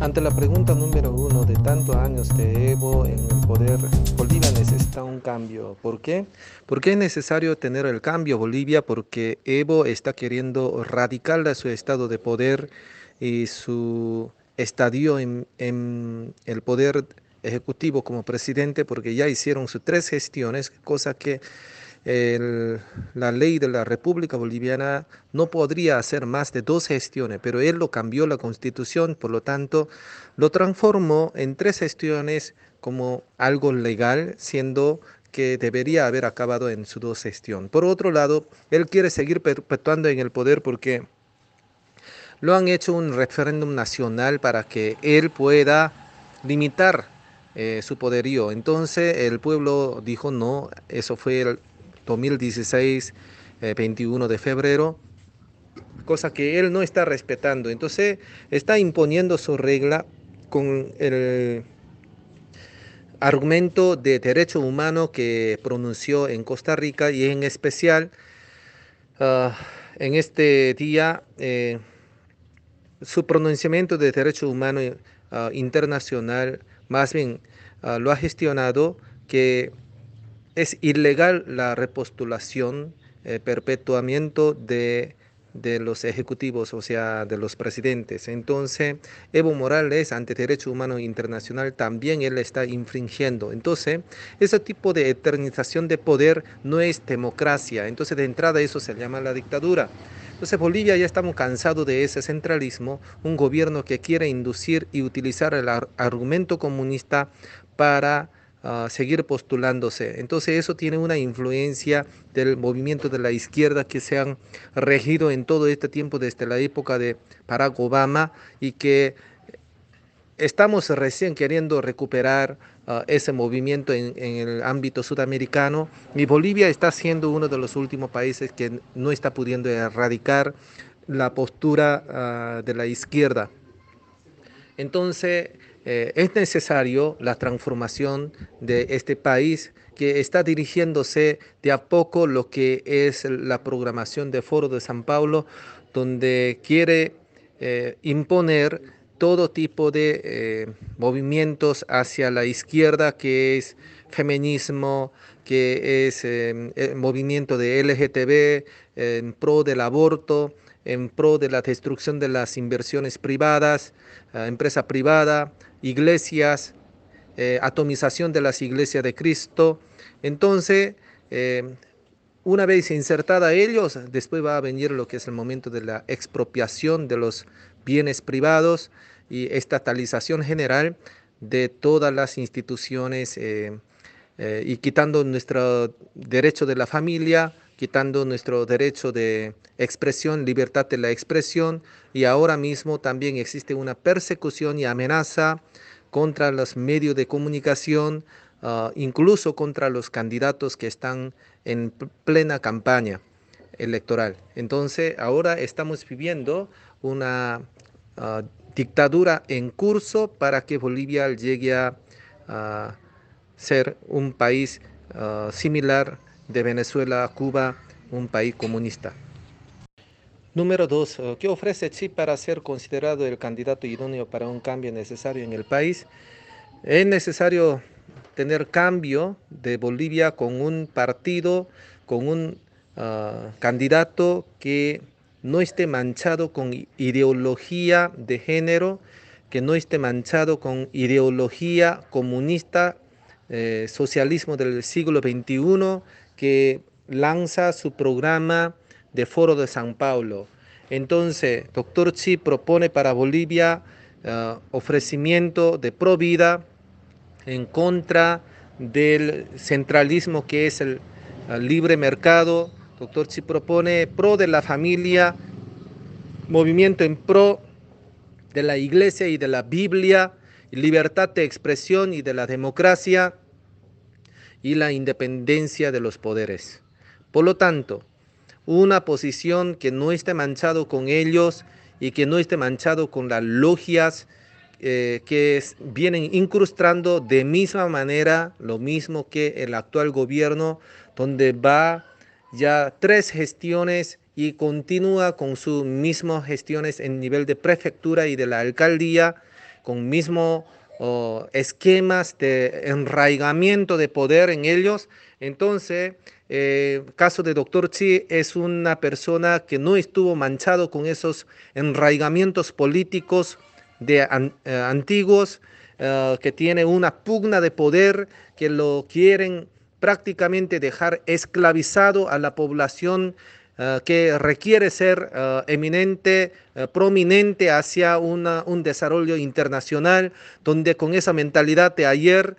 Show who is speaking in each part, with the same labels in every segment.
Speaker 1: Ante la pregunta número uno de tantos años de Evo en el poder, Bolivia necesita un cambio. ¿Por qué? Porque es necesario tener el cambio Bolivia porque Evo está queriendo radical su estado de poder y su estadio en, en el poder ejecutivo como presidente porque ya hicieron sus tres gestiones, cosa que la ley de la República Boliviana no podría hacer más de dos gestiones, pero él lo cambió la constitución, por lo tanto, lo transformó en tres gestiones como algo legal, siendo que debería haber acabado en su dos gestión. Por otro lado, él quiere seguir perpetuando en el poder porque lo han hecho un referéndum nacional para que él pueda limitar eh, su poderío. Entonces el pueblo dijo no, eso fue el, 2016, 21 eh, de febrero, cosa que él no está respetando. Entonces está imponiendo su regla con el argumento de derecho humano que pronunció en Costa Rica y en especial ah, en este día eh, su pronunciamiento de derecho humano ah, internacional más bien ah, lo ha gestionado que es ilegal la repostulación, eh, perpetuamiento de, de, los ejecutivos, o sea, de los presidentes. Entonces, Evo Morales, ante derecho humano internacional, también él está infringiendo. Entonces, ese tipo de eternización de poder no es democracia. Entonces, de entrada, eso se llama la dictadura. Entonces Bolivia ya estamos cansados de ese centralismo, un gobierno que quiere inducir y utilizar el argumento comunista para seguir postulándose. Entonces eso tiene una influencia del movimiento de la izquierda que se han regido en todo este tiempo desde la época de Barack Obama y que estamos recién queriendo recuperar ah, ese movimiento en, el ámbito sudamericano y Bolivia está siendo uno de los últimos países que no está pudiendo erradicar la postura ah, de la izquierda. Entonces, eh, es necesario la transformación de este país que está dirigiéndose de a poco lo que es la programación de Foro de San Paulo, donde quiere eh, imponer todo tipo de eh, movimientos hacia la izquierda, que es feminismo, que es el movimiento de LGTB, en pro del aborto, en pro de la destrucción de las inversiones privadas, empresa privada, iglesias, eh, atomización de las iglesias de Cristo. Entonces, eh, una vez insertada ellos, después va a venir lo que es el momento de la expropiación de los bienes privados y estatalización general de todas las instituciones eh, y quitando nuestro derecho de la familia, quitando nuestro derecho de expresión, libertad de la expresión, y ahora mismo también existe una persecución y amenaza contra los medios de comunicación, ah, incluso contra los candidatos que están en plena campaña electoral. Entonces, ahora estamos viviendo una ah, dictadura en curso para que Bolivia llegue a ser un país ah, similar de Venezuela a Cuba, un país comunista. Número dos, eh, ¿qué ofrece Chip para ser considerado el candidato idóneo para un cambio necesario en el país? Es necesario tener cambio de Bolivia con un partido, con un ah, candidato que no esté manchado con ideología de género, que no esté manchado con ideología comunista, eh, socialismo del siglo XXI, que lanza su programa de Foro de San Paulo. Entonces, doctor Chi propone para Bolivia eh, ofrecimiento de provida en contra del centralismo que es el, libre mercado. Doctor Chi propone pro de la familia, movimiento en pro de la iglesia y de la Biblia, libertad de expresión y de la democracia y la independencia de los poderes. Por lo tanto, una posición que no esté manchado con ellos y que no esté manchado con las logias eh, que vienen incrustando de misma manera lo mismo que el actual gobierno, donde va ya tres gestiones y continúa con sus mismas gestiones en nivel de prefectura y de la alcaldía con mismo esquemas de enraigamiento de poder en ellos. Entonces, eh, caso de Dr. Chi es una persona que no estuvo manchado con esos enraigamientos políticos de eh, antiguos, eh, que tiene una pugna de poder, que lo quieren prácticamente dejar esclavizado a la población que requiere ser eminente, prominente hacia un desarrollo internacional, donde con esa mentalidad de ayer,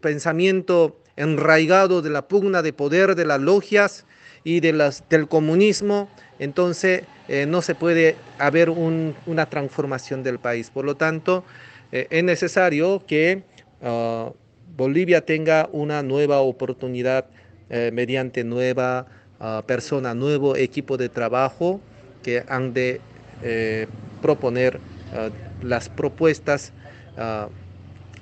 Speaker 1: pensamiento enraigado de la pugna de poder de las logias y de las, del comunismo, entonces eh, no se puede haber una transformación del país. Por lo tanto, eh, es necesario que Bolivia tenga una nueva oportunidad eh, mediante nueva nuevo equipo de trabajo que han de proponer ah, las propuestas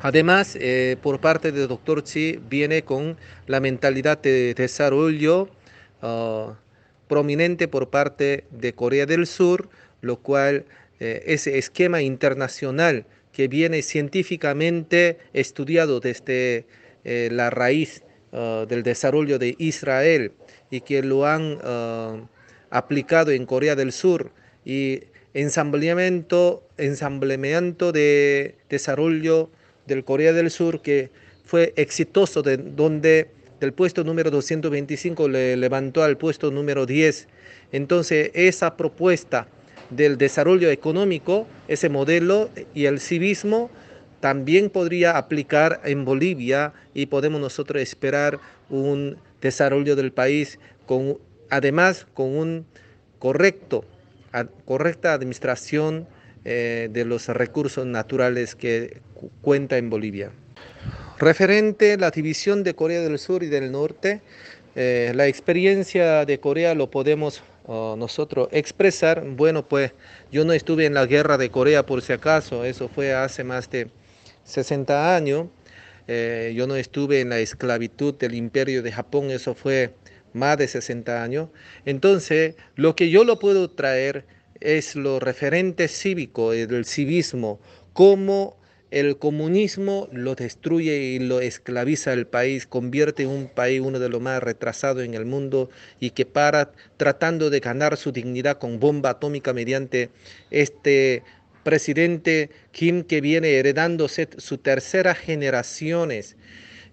Speaker 1: Además, eh, por parte del doctor Chi viene con la mentalidad de desarrollo ah, prominente por parte de Corea del Sur, lo cual eh, ese esquema internacional que viene científicamente estudiado desde eh, la raíz ah, del desarrollo de Israel y que lo han ah, aplicado en Corea del Sur y ensambleamiento, ensambleamiento de desarrollo del Corea del Sur que fue exitoso, de, donde del puesto número 225 le levantó al puesto número 10. Entonces, esa propuesta del desarrollo económico, ese modelo y el civismo también podría aplicar en Bolivia y podemos nosotros esperar un desarrollo del país con además con un correcto correcta administración eh, de los recursos naturales que cuenta en Bolivia. Referente a la división de Corea del Sur y del Norte, eh, la experiencia de Corea lo podemos oh, nosotros expresar. Bueno, pues yo no estuve en la guerra de Corea por si acaso, eso fue hace más de 60 años. Eh, yo no estuve en la esclavitud del imperio de Japón, eso fue más de 60 años. Entonces, lo que yo lo puedo traer es lo referente cívico, el civismo, cómo el comunismo lo destruye y lo esclaviza el país, convierte en un país uno de los más retrasados en el mundo y que para tratando de ganar su dignidad con bomba atómica mediante este presidente Kim que viene heredándose su tercera generaciones.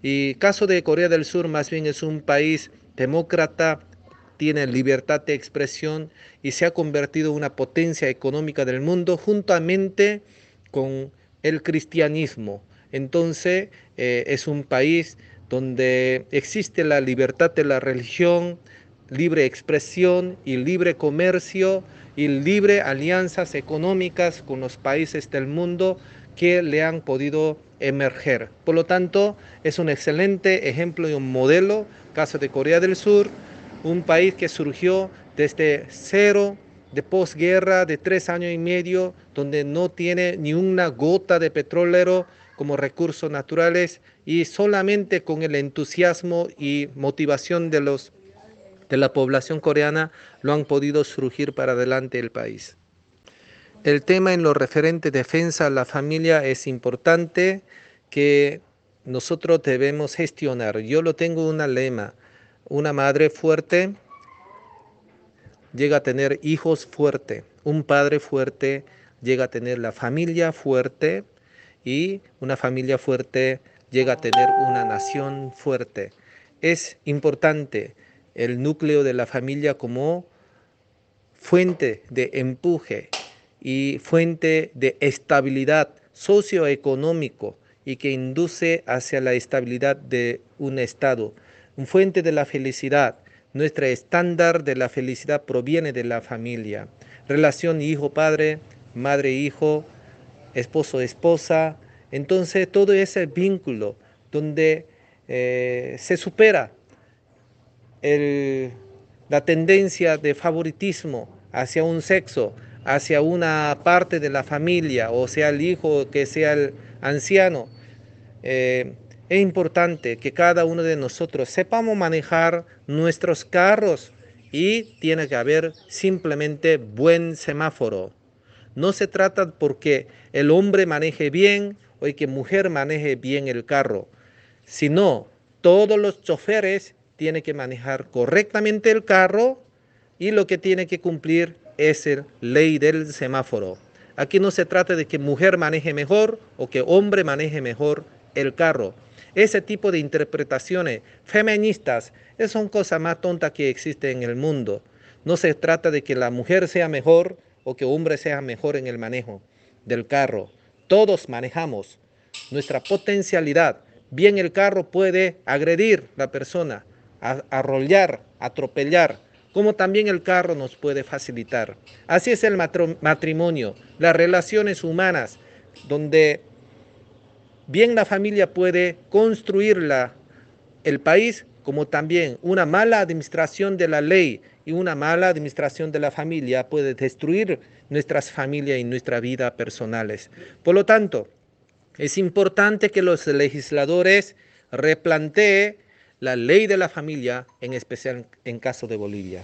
Speaker 1: Y caso de Corea del Sur más bien es un país demócrata tiene libertad de expresión y se ha convertido en una potencia económica del mundo juntamente con el cristianismo. Entonces eh, es un país donde existe la libertad de la religión, libre expresión y libre comercio y libre alianzas económicas con los países del mundo que le han podido emerger. Por lo tanto, es un excelente ejemplo y un modelo, caso de Corea del Sur, un país que surgió desde cero de posguerra de tres años y medio, donde no tiene ni una gota de petróleo como recursos naturales y solamente con el entusiasmo y motivación de, los, de la población coreana lo han podido surgir para adelante el país. El tema en lo referente defensa a la familia es importante que nosotros debemos gestionar. Yo lo tengo una lema, una madre fuerte llega a tener hijos fuertes, un padre fuerte llega a tener la familia fuerte y una familia fuerte llega a tener una nación fuerte. Es importante el núcleo de la familia como fuente de empuje y fuente de estabilidad socioeconómico y que induce hacia la estabilidad de un Estado fuente de la felicidad. Nuestro estándar de la felicidad proviene de la familia. Relación hijo-padre, madre-hijo, esposo-esposa. Entonces todo ese vínculo donde eh, se supera la tendencia de favoritismo hacia un sexo, hacia una parte de la familia, o sea el hijo que sea el anciano. Eh, es importante que cada uno de nosotros sepamos manejar nuestros carros y tiene que haber simplemente buen semáforo. No se trata porque el hombre maneje bien o que mujer maneje bien el carro, sino todos los choferes tienen que manejar correctamente el carro y lo que tiene que cumplir es la ley del semáforo. Aquí no se trata de que mujer maneje mejor o que hombre maneje mejor el carro. Ese tipo de interpretaciones feministas son cosas más tontas que existen en el mundo. No se trata de que la mujer sea mejor o que hombre sea mejor en el manejo del carro. Todos manejamos nuestra potencialidad. Bien el carro puede agredir a la persona, arrollar, atropellar, como también el carro nos puede facilitar. Así es el matrimonio, las relaciones humanas, donde bien la familia puede construir el país, como también una mala administración de la ley y una mala administración de la familia puede destruir nuestras familias y nuestra vida personales. Por lo tanto, es importante que los legisladores replanteen la ley de la familia, en especial en caso de Bolivia.